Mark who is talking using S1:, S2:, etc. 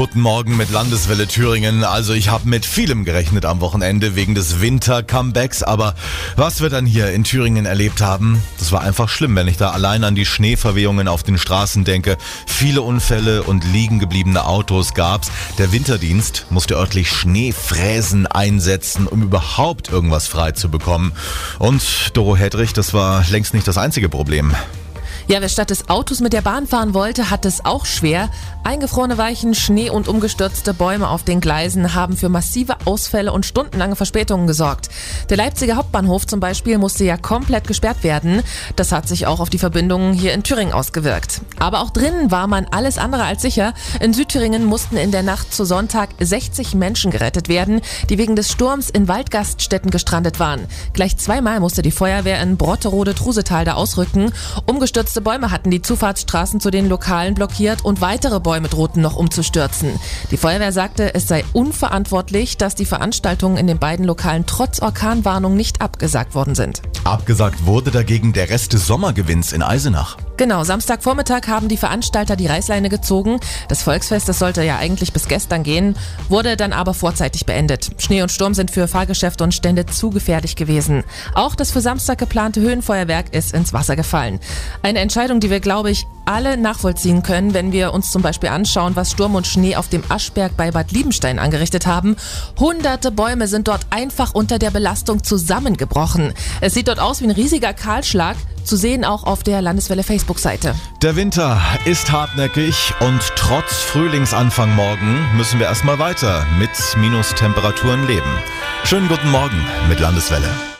S1: Guten Morgen mit Landeswelle Thüringen. Also ich habe mit vielem gerechnet am Wochenende wegen des Winter-Comebacks, aber was wir dann hier in Thüringen erlebt haben, das war einfach schlimm, wenn ich da allein an die Schneeverwehungen auf den Straßen denke. Viele Unfälle und liegen gebliebene Autos gab's. Der Winterdienst musste örtlich Schneefräsen einsetzen, um überhaupt irgendwas frei zu bekommen. Und Doro Hedrich, das war längst nicht das einzige Problem.
S2: Ja, wer statt des Autos mit der Bahn fahren wollte, hat es auch schwer. Eingefrorene Weichen, Schnee und umgestürzte Bäume auf den Gleisen haben für massive Ausfälle und stundenlange Verspätungen gesorgt. Der Leipziger Hauptbahnhof zum Beispiel musste ja komplett gesperrt werden. Das hat sich auch auf die Verbindungen hier in Thüringen ausgewirkt. Aber auch drinnen war man alles andere als sicher. In Südthüringen mussten in der Nacht zu Sonntag 60 Menschen gerettet werden, die wegen des Sturms in Waldgaststätten gestrandet waren. Gleich zweimal musste die Feuerwehr in Brotterode-Trusetal da ausrücken. Umgestürzte Umgestürzte Bäume hatten die Zufahrtsstraßen zu den Lokalen blockiert und weitere Bäume drohten noch umzustürzen. Die Feuerwehr sagte, es sei unverantwortlich, dass die Veranstaltungen in den beiden Lokalen trotz Orkanwarnung nicht abgesagt worden sind.
S1: Abgesagt wurde dagegen der Rest des Sommergewinns in Eisenach.
S2: Genau, Samstagvormittag haben die Veranstalter die Reißleine gezogen. Das Volksfest, das sollte ja eigentlich bis gestern gehen, wurde dann aber vorzeitig beendet. Schnee und Sturm sind für Fahrgeschäfte und Stände zu gefährlich gewesen. Auch das für Samstag geplante Höhenfeuerwerk ist ins Wasser gefallen. Eine Entscheidung, die wir, glaube ich, alle nachvollziehen können, wenn wir uns zum Beispiel anschauen, was Sturm und Schnee auf dem Aschberg bei Bad Liebenstein angerichtet haben. Hunderte Bäume sind dort einfach unter der Belastung zusammengebrochen. Es sieht dort aus wie ein riesiger Kahlschlag. Zu sehen auch auf der Landeswelle Facebook-Seite.
S1: Der Winter ist hartnäckig und trotz Frühlingsanfang morgen müssen wir erstmal weiter mit Minustemperaturen leben. Schönen guten Morgen mit Landeswelle.